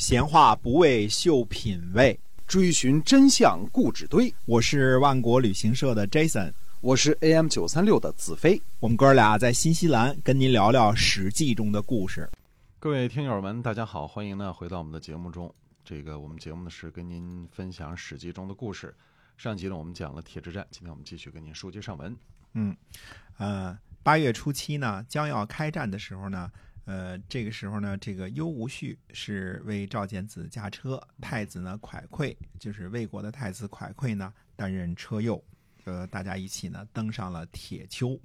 闲话不为秀品味，追寻真相故纸堆。我是万国旅行社的 Jason，我是 AM 九三六的子飞。我们哥俩在新西兰跟您聊聊《史记》中的故事。各位听友们，大家好，欢迎呢回到我们的节目中。这个我们节目呢是跟您分享《史记》中的故事。上集呢我们讲了铁之战，今天我们继续跟您书接上文。嗯，呃，八月初七呢，将要开战的时候呢。呃，这个时候呢，这个幽无恤是为赵简子驾车，太子呢蒯聩就是魏国的太子蒯聩呢担任车右，呃，大家一起呢登上了铁丘。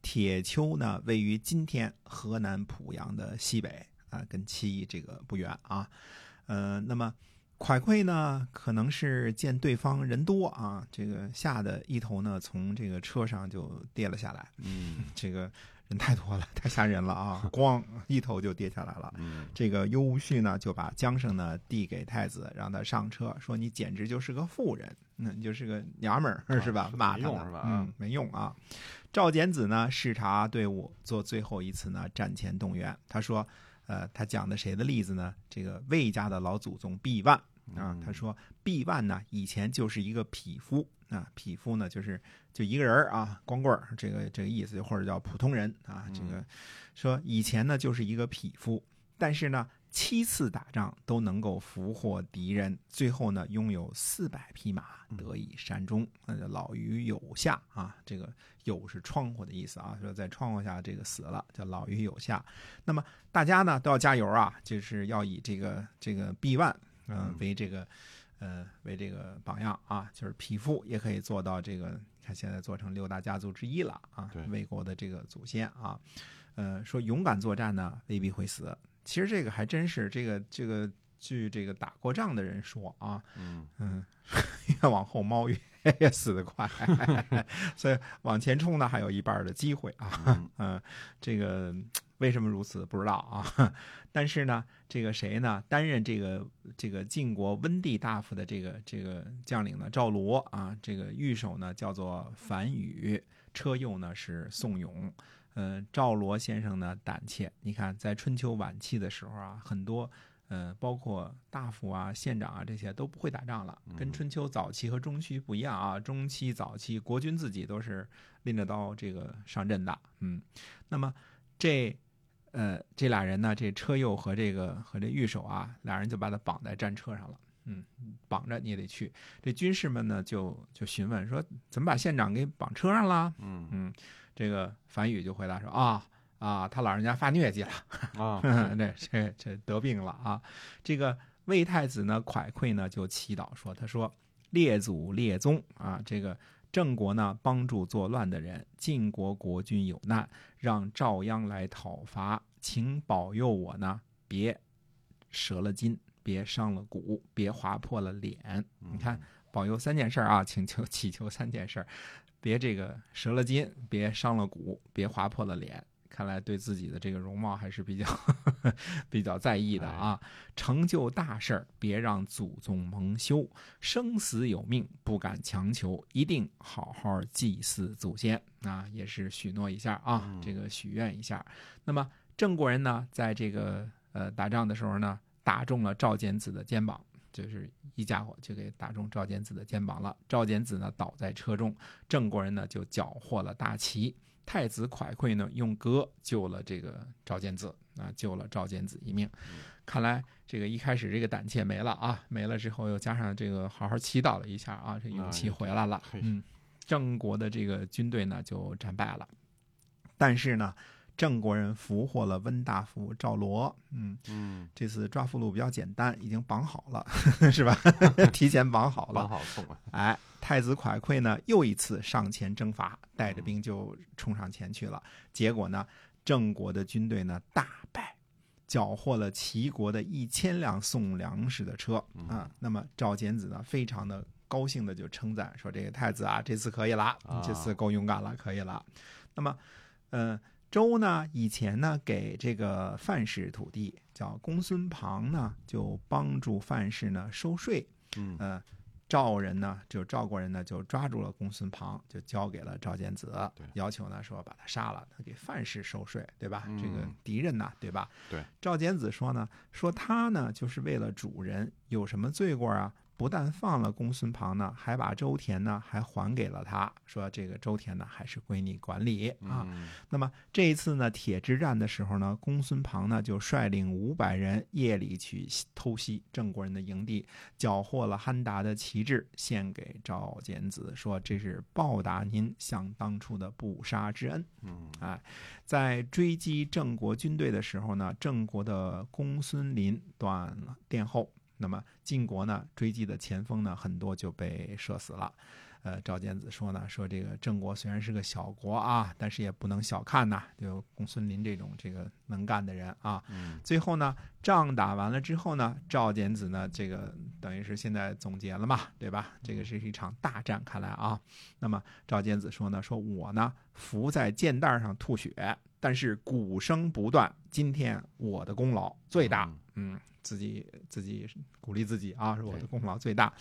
铁丘呢位于今天河南濮阳的西北啊，跟七这个不远啊。呃，那么蒯聩呢可能是见对方人多啊，这个吓得一头呢从这个车上就跌了下来。嗯，这个。人太多了，太吓人了啊！咣，一头就跌下来了。这个优无绪呢，就把缰绳呢递给太子，让他上车，说：“你简直就是个妇人，那你就是个娘们儿，是吧？骂他是吧？嗯，没用啊。”赵简子呢，视察队伍，做最后一次呢战前动员。他说：“呃，他讲的谁的例子呢？这个魏家的老祖宗毕万啊。他说，毕万呢，以前就是一个匹夫。”啊，匹夫呢，就是就一个人啊，光棍儿，这个这个意思，或者叫普通人啊。这个说以前呢，就是一个匹夫，但是呢，七次打仗都能够俘获敌人，最后呢，拥有四百匹马，得以善终。那就老于有下啊，这个有是窗户的意思啊，说在窗户下这个死了，叫老于有下。那么大家呢都要加油啊，就是要以这个这个毕万嗯为这个。呃，为这个榜样啊，就是匹夫也可以做到这个。你看现在做成六大家族之一了啊，魏国的这个祖先啊，呃，说勇敢作战呢，未必会死。其实这个还真是这个这个，据这个打过仗的人说啊，嗯嗯，越 往后猫越 越死得快，所以往前冲呢还有一半的机会啊，嗯，这个。为什么如此不知道啊？但是呢，这个谁呢？担任这个这个晋国温地大夫的这个这个将领呢？赵罗啊，这个御手呢叫做樊宇，车右呢是宋勇。嗯，赵罗先生呢胆怯。你看，在春秋晚期的时候啊，很多呃，包括大夫啊、县长啊这些都不会打仗了，跟春秋早期和中期不一样啊。中期早期，国君自己都是拎着刀这个上阵的。嗯，那么这。呃，这俩人呢，这车右和这个和这御手啊，俩人就把他绑在战车上了。嗯，绑着你也得去。这军士们呢，就就询问说，怎么把县长给绑车上了？嗯嗯，这个樊宇就回答说啊啊，他老人家发疟疾了啊，这这这得病了啊。这个魏太子呢，蒯聩呢就祈祷说，他说列祖列宗啊，这个。郑国呢，帮助作乱的人；晋国国君有难，让赵鞅来讨伐，请保佑我呢，别折了筋，别伤了骨，别划破了脸。你看，保佑三件事啊，请求 祈求三件事，别这个折了筋，别伤了骨，别划破了脸。看来对自己的这个容貌还是比较 比较在意的啊！成就大事儿，别让祖宗蒙羞；生死有命，不敢强求，一定好好祭祀祖先啊！也是许诺一下啊，这个许愿一下。那么郑国人呢，在这个呃打仗的时候呢，打中了赵简子的肩膀，就是一家伙就给打中赵简子的肩膀了。赵简子呢倒在车中，郑国人呢就缴获了大旗。太子蒯聩呢，用戈救了这个赵简子啊，救了赵简子一命。看来这个一开始这个胆怯没了啊，没了之后又加上这个好好祈祷了一下啊，这勇气回来了。嗯，郑国的这个军队呢就战败了，但是呢。郑国人俘获了温大夫赵罗，嗯嗯，这次抓俘虏比较简单，已经绑好了，是吧？提前绑好了，绑好送了。哎，太子蒯聩呢，又一次上前征伐，带着兵就冲上前去了。结果呢，郑国的军队呢大败，缴获了齐国的一千辆送粮食的车啊。那么赵简子呢，非常的高兴的就称赞说：“这个太子啊，这次可以了，这次够勇敢了，可以了。”那么，嗯。周呢，以前呢给这个范氏土地叫公孙庞呢，就帮助范氏呢收税。嗯，呃，赵人呢，就赵国人呢，就抓住了公孙庞，就交给了赵简子，要求呢说把他杀了，他给范氏收税，对吧？嗯这个敌人呐，对吧？对。赵简子说呢，说他呢就是为了主人，有什么罪过啊？不但放了公孙庞呢，还把周田呢还还给了他，说这个周田呢还是归你管理啊。嗯那么这一次呢，铁之战的时候呢，公孙庞呢就率领五百人夜里去偷袭郑国人的营地，缴获了憨达的旗帜，献给赵简子，说这是报答您想当初的不杀之恩。嗯哎，在追击郑国军队的时候呢，郑国的公孙林断了殿后，那么晋国呢追击的前锋呢很多就被射死了。呃，赵简子说呢，说这个郑国虽然是个小国啊，但是也不能小看呐，就公孙林这种这个能干的人啊。嗯最后呢，仗打完了之后呢，赵简子呢，这个等于是现在总结了嘛，对吧？这个是一场大战，看来啊。那么赵简子说呢，说我呢伏在箭袋上吐血，但是鼓声不断，今天我的功劳最大。嗯，自己自己鼓励自己啊，是我的功劳最大。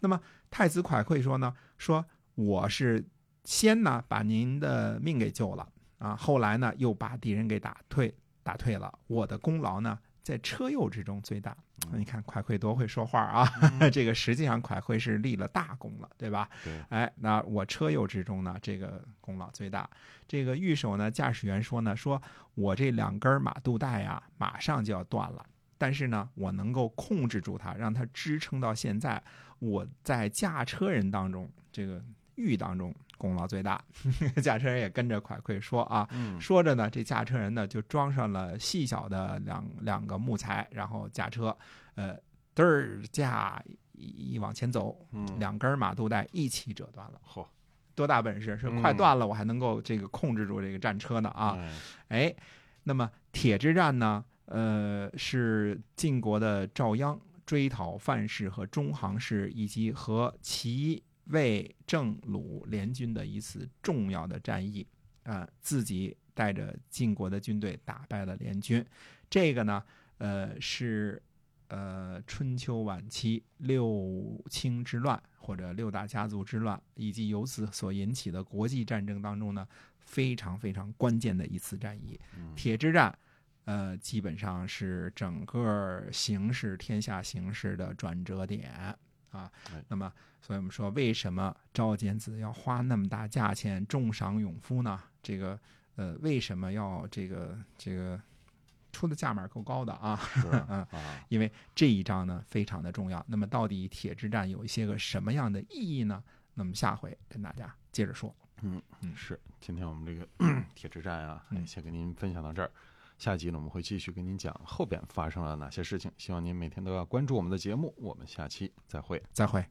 那么太子蒯聩说呢，说我是先呢把您的命给救了啊，后来呢又把敌人给打退打退了，我的功劳呢在车右之中最大。你看蒯聩多会说话啊，这个实际上蒯聩是立了大功了，对吧？对，哎，那我车右之中呢，这个功劳最大。这个御手呢，驾驶员说呢，说我这两根马肚带呀，马上就要断了，但是呢，我能够控制住它，让它支撑到现在。我在驾车人当中，这个御当中功劳最大。驾车人也跟着蒯聩说啊，嗯说着呢，这驾车人呢就装上了细小的两两个木材，然后驾车，呃，嘚儿驾一一往前走，嗯，两根马肚带一起折断了。嚯多大本事？是嗯快断了，我还能够这个控制住这个战车呢啊！哎哎，那么铁之战呢？呃，是晋国的赵鞅追讨范氏和中行氏以及和齐、魏、郑、鲁联军的一次重要的战役啊、自己带着晋国的军队打败了联军。这个呢，呃，是呃春秋晚期六卿之乱或者六大家族之乱，以及由此所引起的国际战争当中呢，非常非常关键的一次战役。嗯铁之战，呃，基本上是整个形势天下形势的转折点啊哎。那么，所以我们说，为什么赵简子要花那么大价钱重赏勇夫呢？这个，呃，为什么要这个这个出的价码够高的啊？是 嗯啊，因为这一章呢非常的重要。那么，到底铁之战有一些个什么样的意义呢？那么下回跟大家接着说。嗯嗯是。今天我们这个 铁之战啊，嗯先跟您分享到这儿。下集呢，我们会继续跟您讲后边发生了哪些事情。希望您每天都要关注我们的节目。我们下期再会。再会。